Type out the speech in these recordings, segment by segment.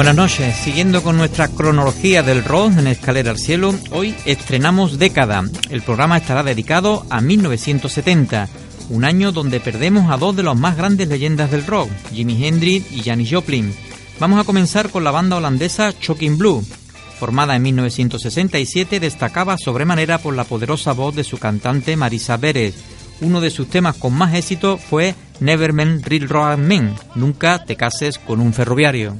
Buenas noches, siguiendo con nuestra cronología del rock en Escalera al Cielo, hoy estrenamos Década. El programa estará dedicado a 1970, un año donde perdemos a dos de las más grandes leyendas del rock, Jimi Hendrix y Janis Joplin. Vamos a comenzar con la banda holandesa Shocking Blue. Formada en 1967, destacaba sobremanera por la poderosa voz de su cantante Marisa Pérez. Uno de sus temas con más éxito fue Neverman Real Road Men, Nunca te cases con un ferroviario.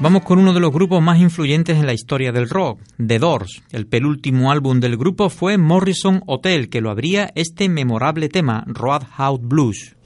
Vamos con uno de los grupos más influyentes en la historia del rock, The Doors. El penúltimo álbum del grupo fue Morrison Hotel, que lo abría este memorable tema, Roadhouse Blues.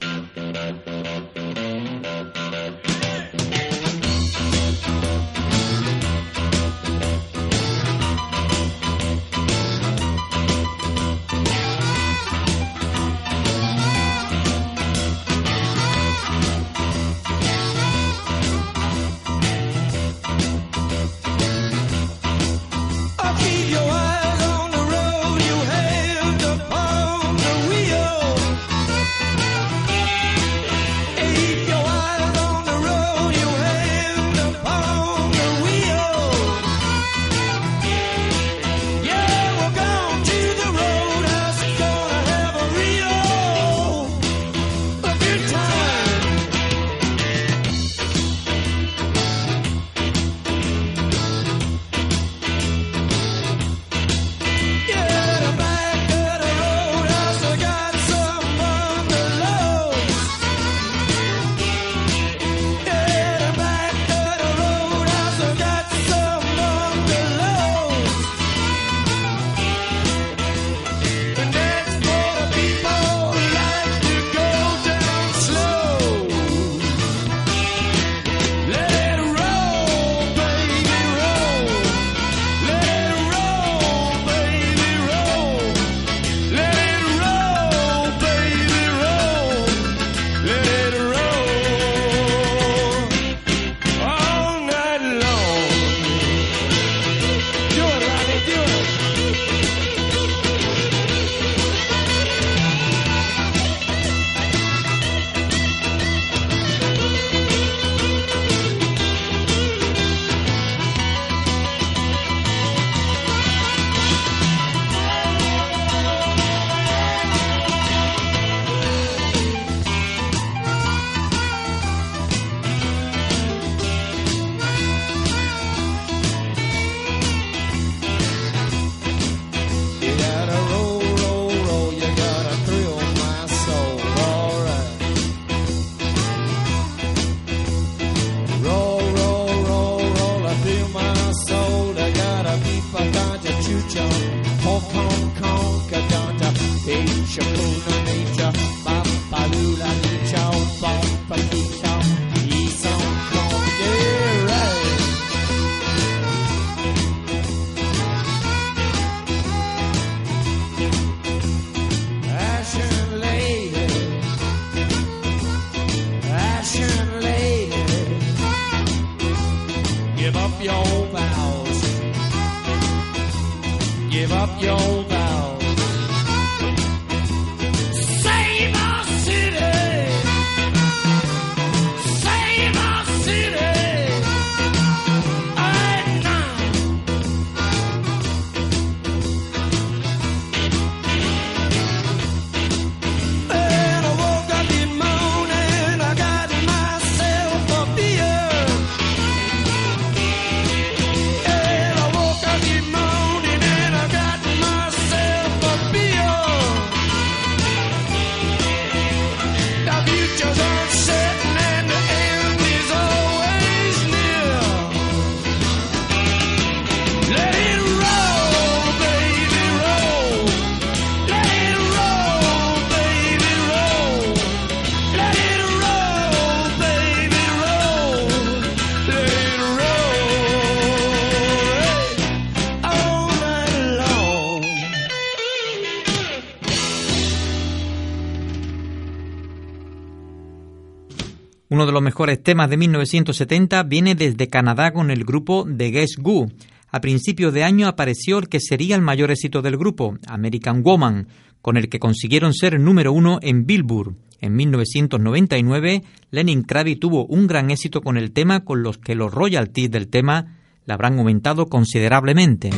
Uno de los mejores temas de 1970 viene desde Canadá con el grupo The Guess Who. A principios de año apareció el que sería el mayor éxito del grupo, American Woman, con el que consiguieron ser número uno en Billboard. En 1999, Lenny Kravitz tuvo un gran éxito con el tema, con los que los royalties del tema le habrán aumentado considerablemente.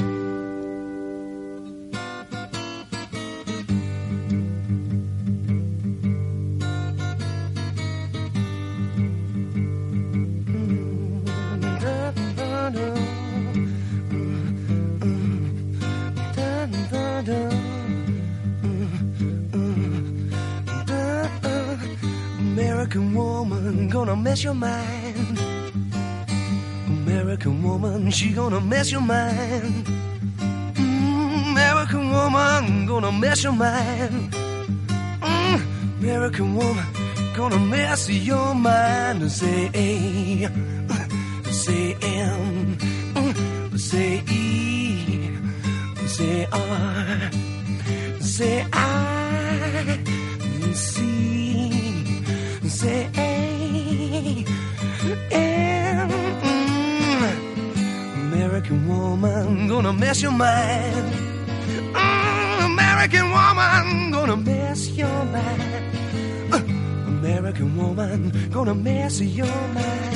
Gonna mess your mind. American woman, she gonna mess your mind. Mm, American woman gonna mess your mind. Mm, American woman gonna mess your mind. Say A, say M, say E, say R, say I, C, say A, Mm. American woman gonna mess your mind. Mm, American woman gonna mess your mind. Uh, American woman gonna mess your mind.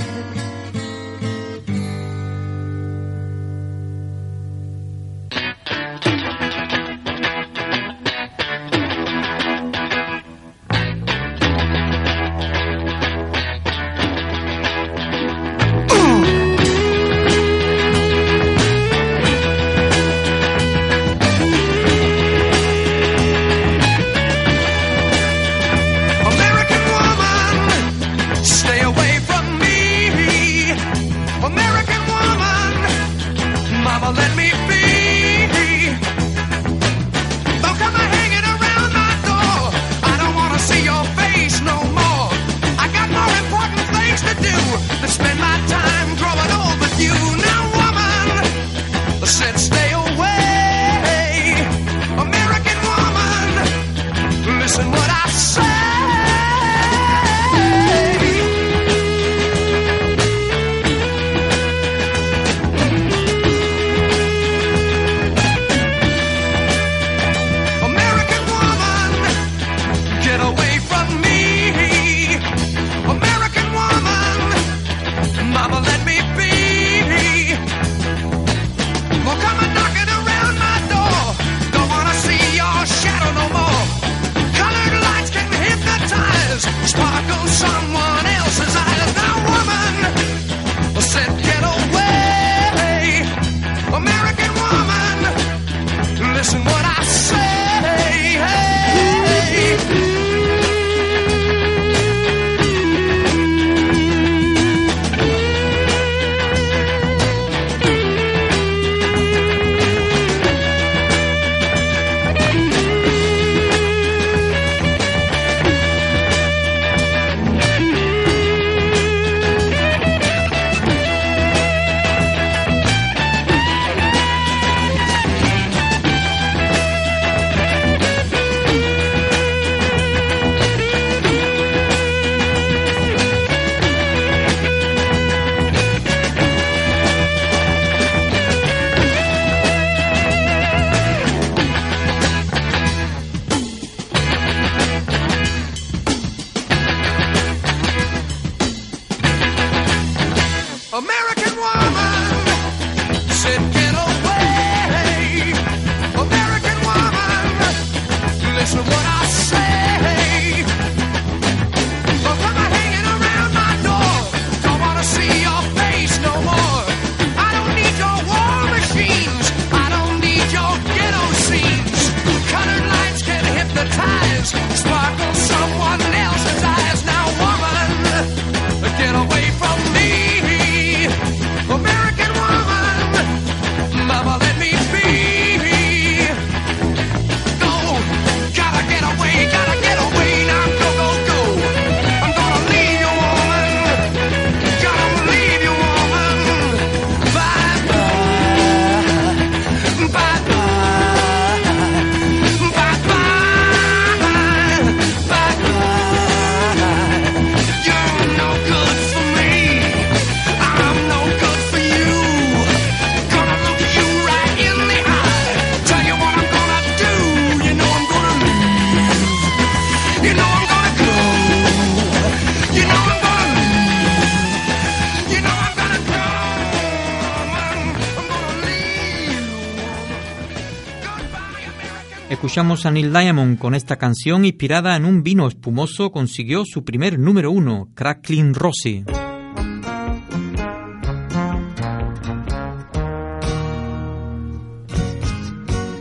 Escuchamos a Neil Diamond con esta canción inspirada en un vino espumoso consiguió su primer número uno, Crackling Rossi.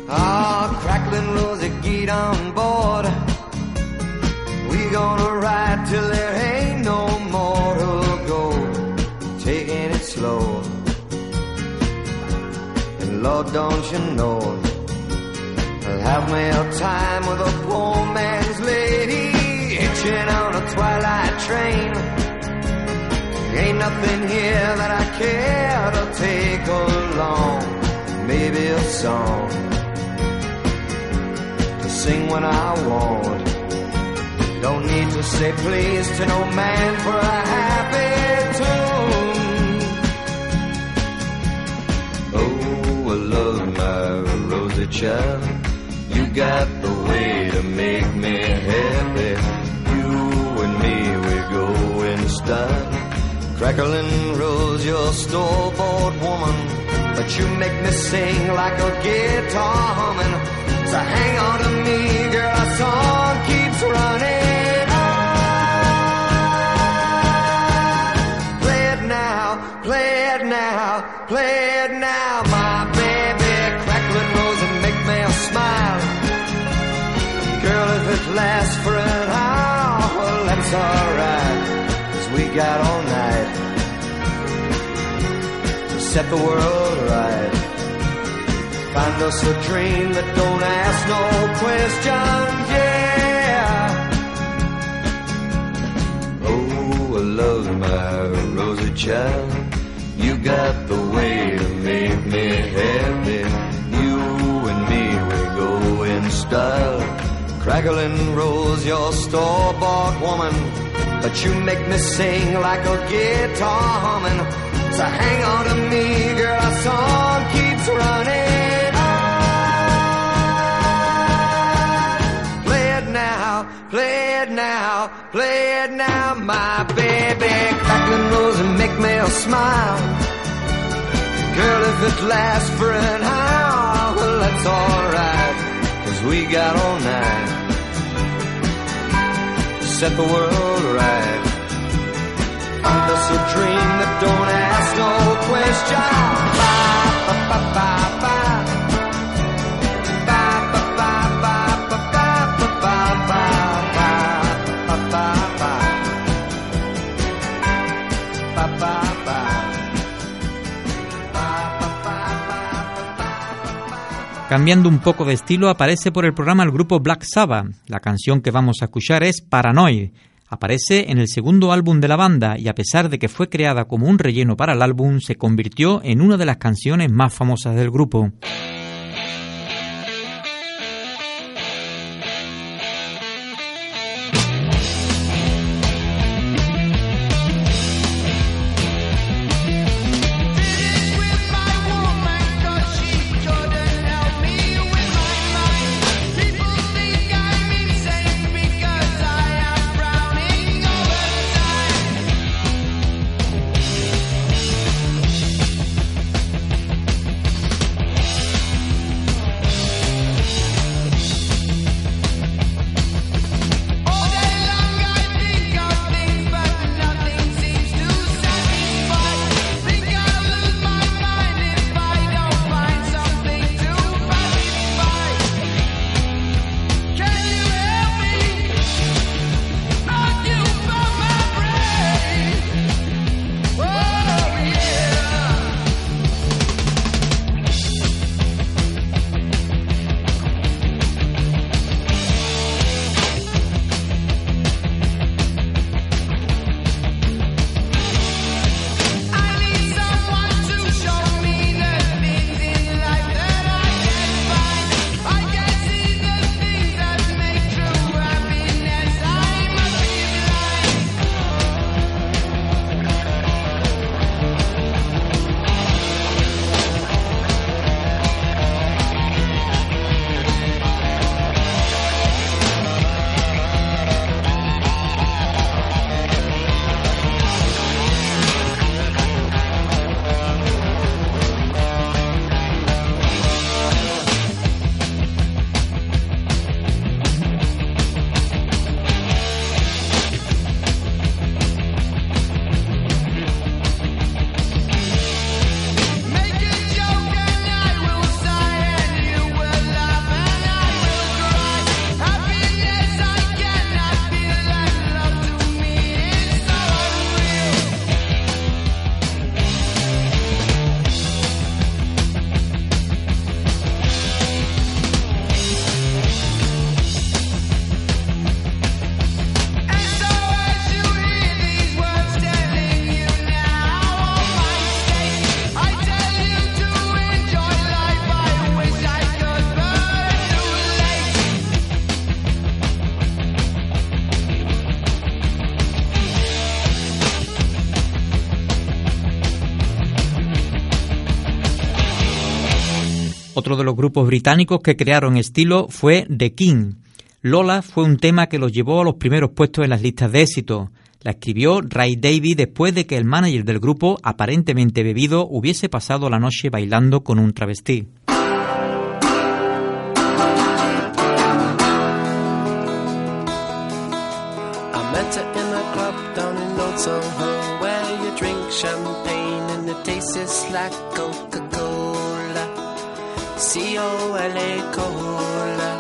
Ah, gonna ride till there ain't no more. Taking it slow. And don't you know, I'll have me a time with a poor man's lady. Hitching on a twilight train. Ain't nothing here that I care to take along. Maybe a song to sing when I want. Don't need to say please to no man for a happy tune. Oh, I love my Rosie child. You got the way to make me happy. You and me, we go in style. Crackling rose, your store-bought woman. But you make me sing like a guitar humming. So hang on to me, girl, our song keeps running. Play it now, play it now, play it now, Lasts for an hour, well, that's alright. Cause we got all night to set the world right. Find us a dream that don't ask no questions, yeah. Oh, I love my rosy child. You got the way to make me happy. You and me, we go in style. Crackling rose, your store-bought woman. But you make me sing like a guitar humming. So hang on to me, girl, our song keeps running on. Play it now, play it now, play it now, my baby. Crackling rose and make me a smile. Girl, if it lasts for an hour, well, that's alright. Cause we got all night set the world right. Find a dream that don't ask no question. Ba, ba, ba, Cambiando un poco de estilo, aparece por el programa el grupo Black Sabbath. La canción que vamos a escuchar es Paranoid. Aparece en el segundo álbum de la banda y a pesar de que fue creada como un relleno para el álbum, se convirtió en una de las canciones más famosas del grupo. Otro de los grupos británicos que crearon estilo fue The King. Lola fue un tema que los llevó a los primeros puestos en las listas de éxito. La escribió Ray Davis después de que el manager del grupo, aparentemente bebido, hubiese pasado la noche bailando con un travestí. C-O-L-A Cola.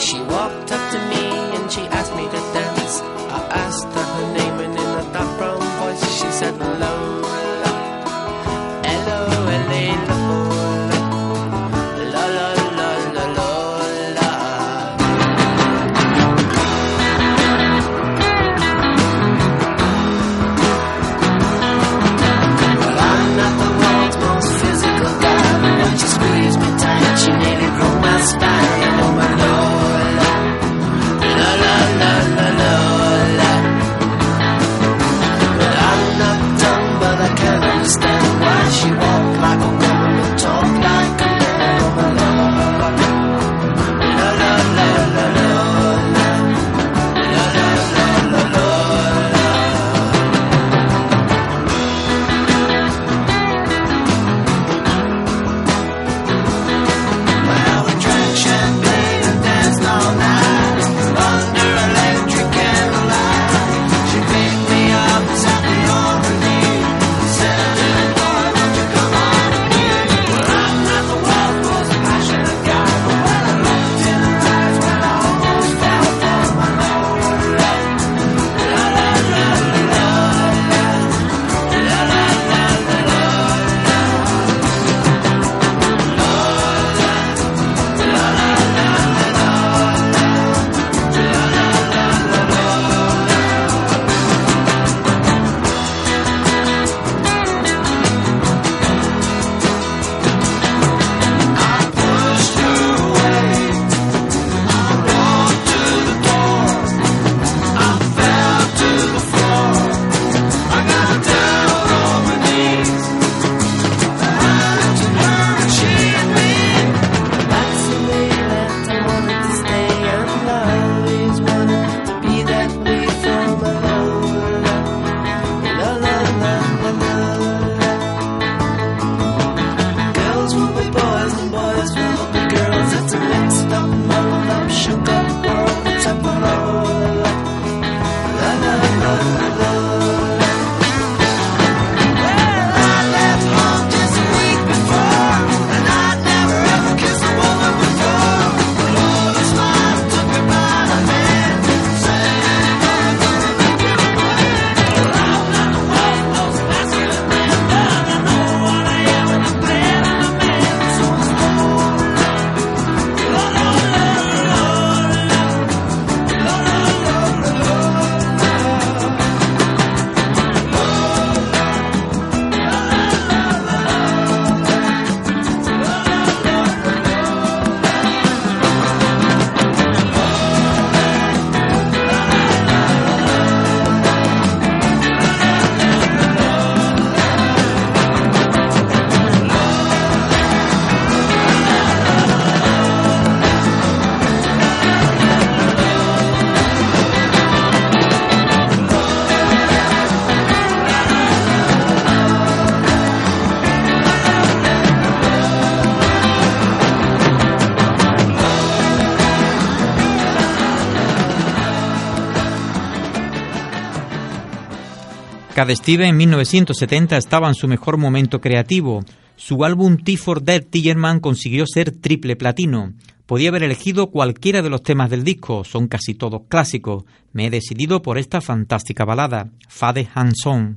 She walked up to me and she asked me to Cat Stevens en 1970 estaba en su mejor momento creativo. Su álbum T for Dead Tillerman consiguió ser triple platino. Podía haber elegido cualquiera de los temas del disco, son casi todos clásicos. Me he decidido por esta fantástica balada, Fade Hanson.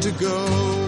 to go.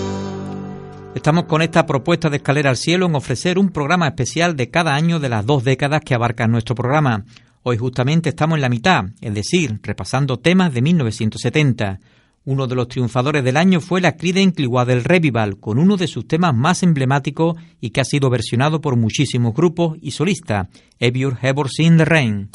Estamos con esta propuesta de Escalera al Cielo en ofrecer un programa especial de cada año de las dos décadas que abarcan nuestro programa. Hoy justamente estamos en la mitad, es decir, repasando temas de 1970. Uno de los triunfadores del año fue la Creedence Clearwater Revival, con uno de sus temas más emblemáticos y que ha sido versionado por muchísimos grupos y solistas, Have You Ever Seen the Rain?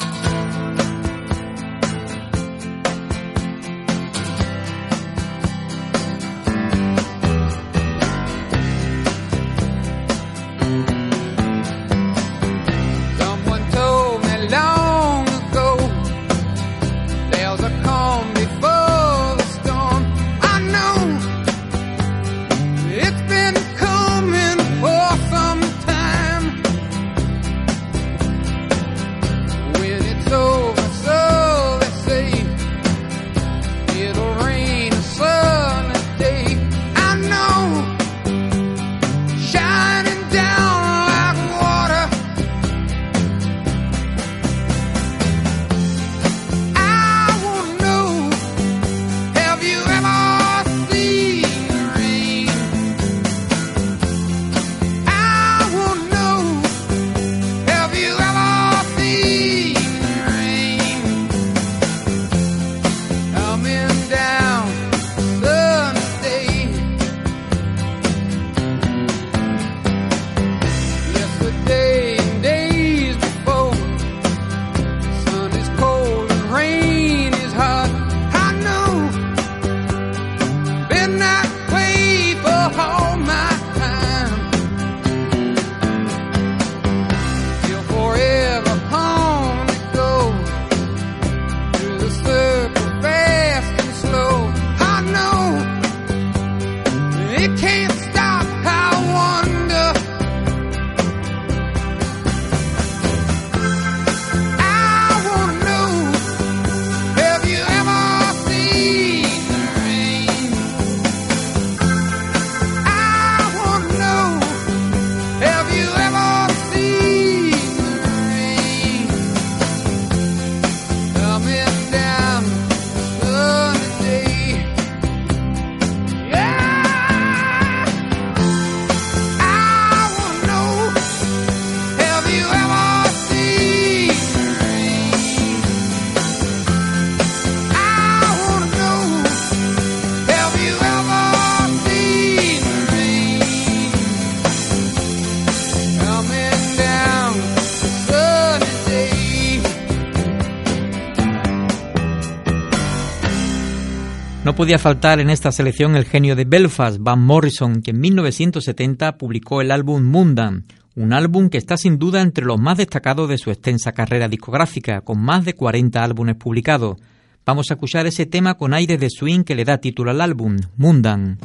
Podía faltar en esta selección el genio de Belfast, Van Morrison, que en 1970 publicó el álbum Mundan, un álbum que está sin duda entre los más destacados de su extensa carrera discográfica, con más de 40 álbumes publicados. Vamos a escuchar ese tema con aires de swing que le da título al álbum, Mundan.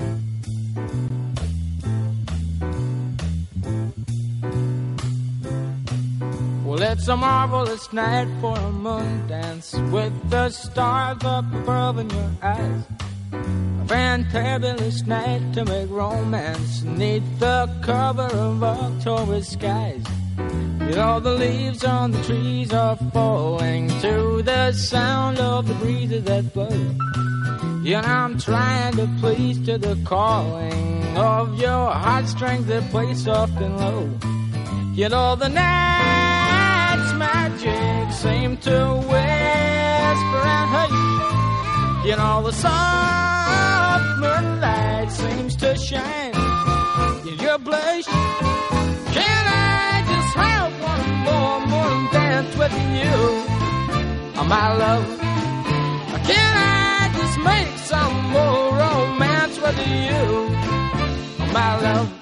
Well, it's a marvelous night for a moon dance with the stars up above in your eyes. A fantabulous night to make romance neath the cover of October skies. You know the leaves on the trees are falling to the sound of the breezes that blow. You know I'm trying to please to the calling of your heartstrings that play soft and low. You know the magic seem to whisper and hush. You know the soft moonlight seems to shine in your blush. Can I just have one more morning dance with you, oh, my love? Can I just make some more romance with you, oh, my love?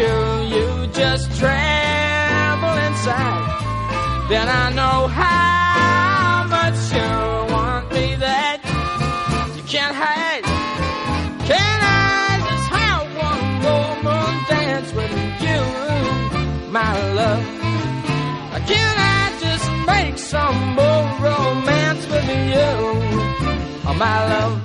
you, you just tremble inside. Then I know how much you want me that you can't hide. Can I just have one more moon dance with you, my love? Can I just make some more romance with you, oh, my love?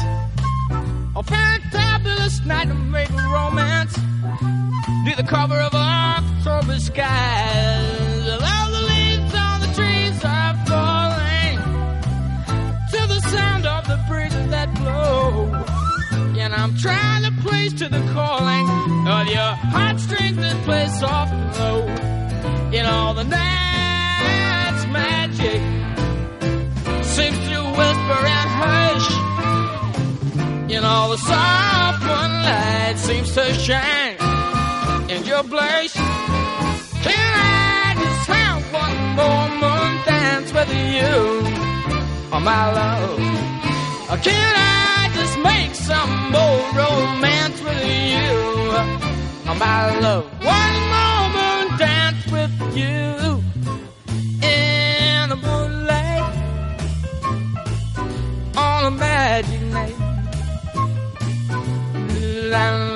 A fantabulous night to make romance near the cover of October skies. All the leaves on the trees are falling to the sound of the breezes that blow. And I'm trying to place to the calling of your heartstrings that play soft and low. In all the night's In all the soft moonlight seems to shine in your place. Can I just have one more moon dance with you, oh my love? Can I just make some more romance with you, oh my love? One more moon dance with you in the moonlight on a magic night. La,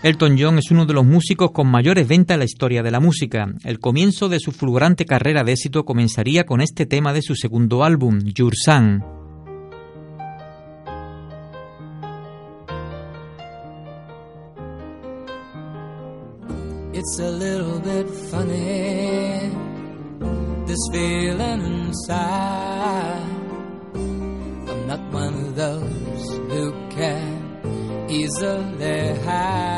Elton John es uno de los músicos con mayores ventas en la historia de la música. El comienzo de su fulgurante carrera de éxito comenzaría con este tema de su segundo álbum, Your Sun. Not one easily.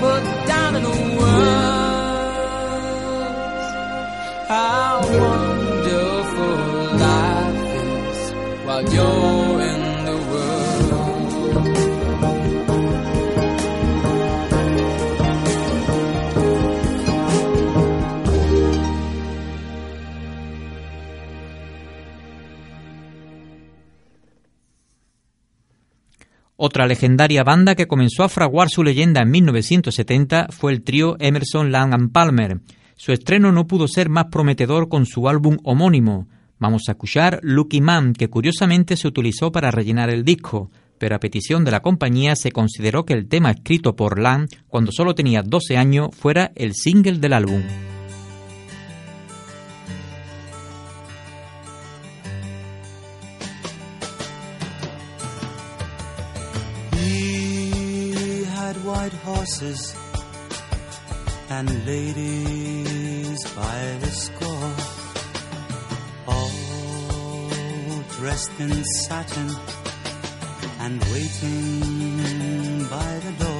put down in the words. How wonderful life is while you're Otra legendaria banda que comenzó a fraguar su leyenda en 1970 fue el trío Emerson, Lang and Palmer. Su estreno no pudo ser más prometedor con su álbum homónimo. Vamos a escuchar Lucky Man, que curiosamente se utilizó para rellenar el disco, pero a petición de la compañía se consideró que el tema escrito por Lang cuando solo tenía 12 años fuera el single del álbum. White horses and ladies by the score, all dressed in satin and waiting by the door.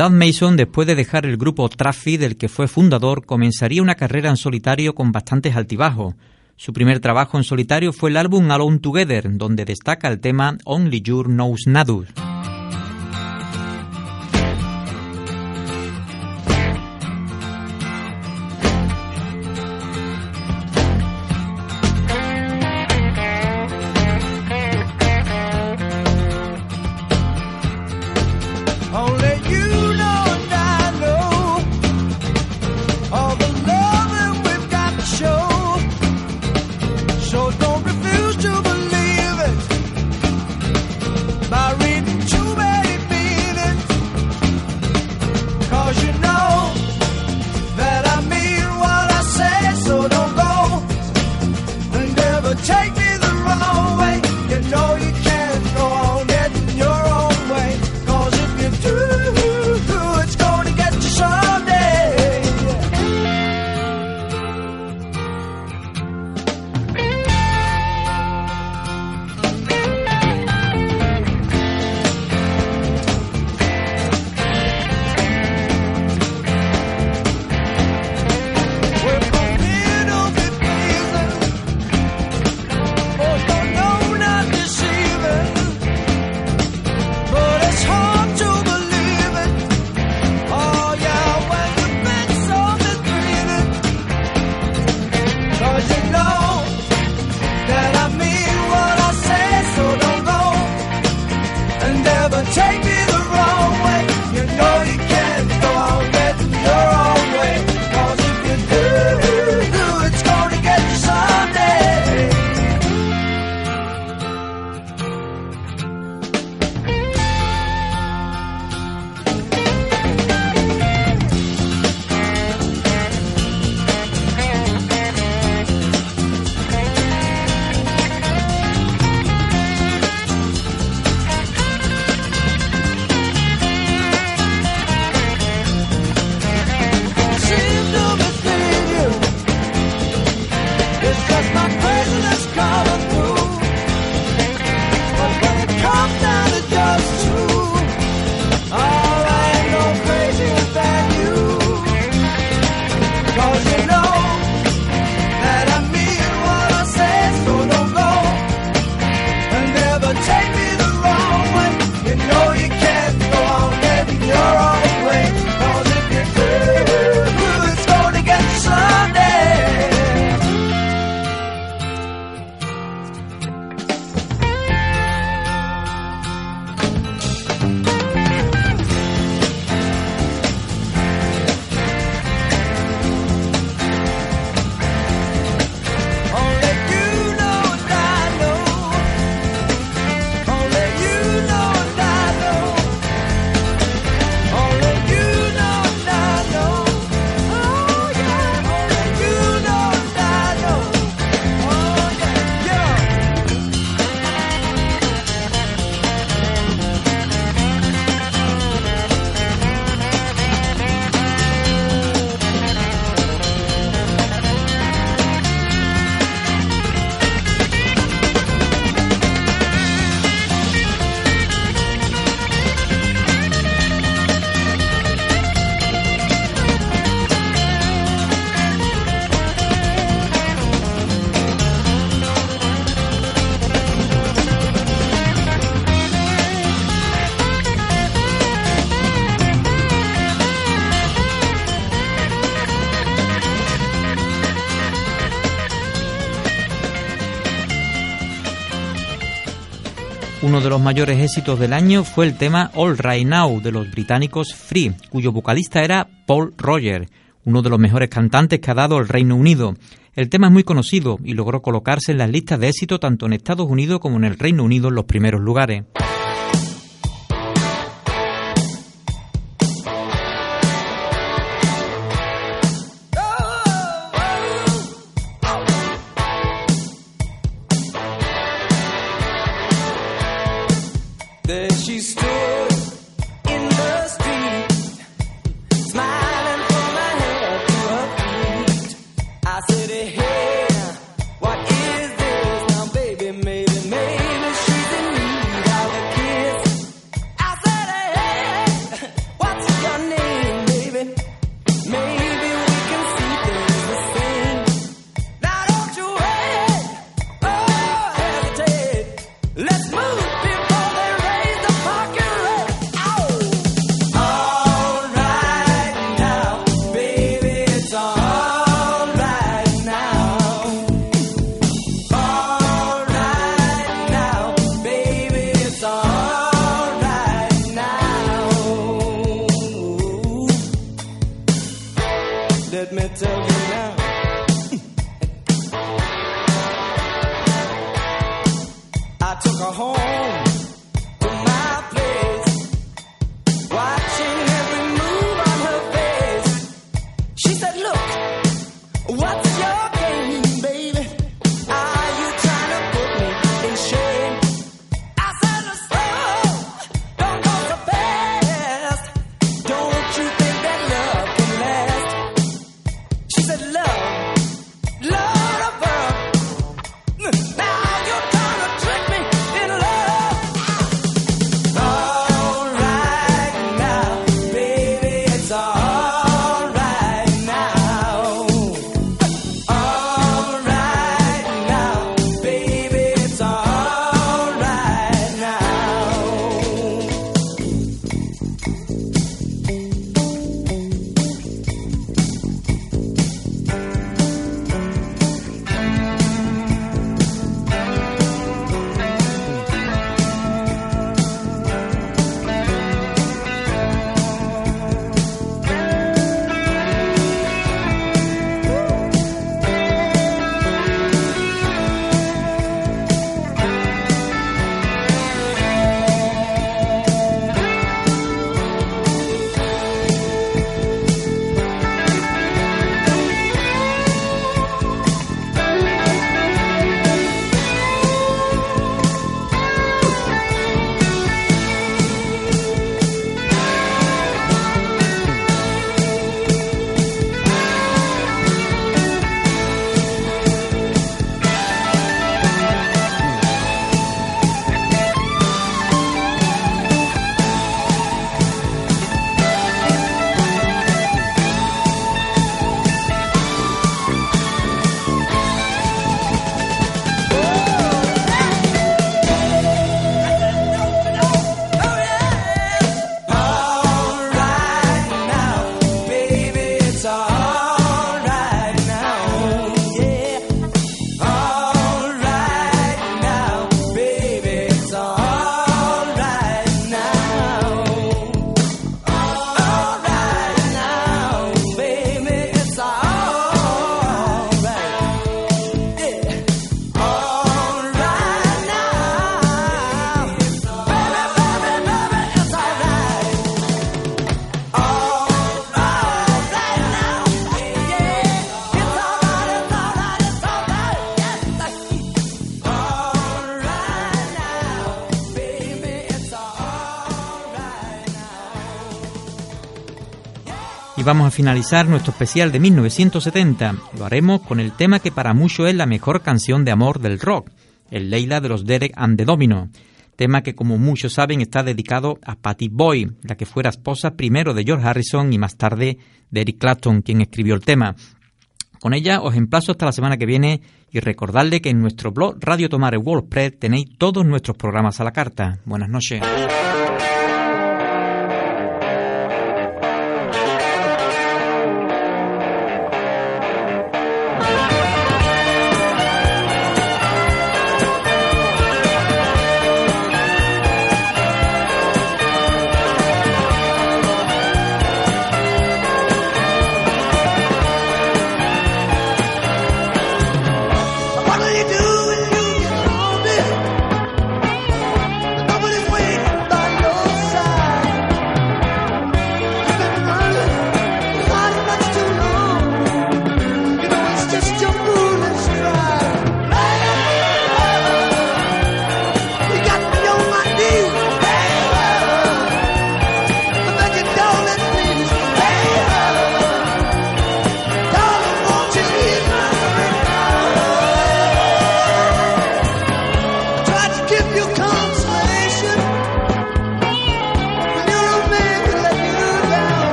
Dan Mason, después de dejar el grupo Traffy, del que fue fundador, comenzaría una carrera en solitario con bastantes altibajos. Su primer trabajo en solitario fue el álbum Alone Together, donde destaca el tema Only You Knows Nadu. Uno de los mayores éxitos del año fue el tema All Right Now de los británicos Free, cuyo vocalista era Paul Roger, uno de los mejores cantantes que ha dado el Reino Unido. El tema es muy conocido y logró colocarse en las listas de éxito tanto en Estados Unidos como en el Reino Unido en los primeros lugares. Vamos a finalizar nuestro especial de 1970. Lo haremos con el tema que para muchos es la mejor canción de amor del rock, el Leila de los Derek and the Domino. Tema que, como muchos saben, está dedicado a Patty Boy, la que fuera esposa primero de George Harrison y más tarde de Eric Clapton, quien escribió el tema. Con ella os emplazo hasta la semana que viene y recordarle que en nuestro blog Radio Tomare WordPress tenéis todos nuestros programas a la carta. Buenas noches.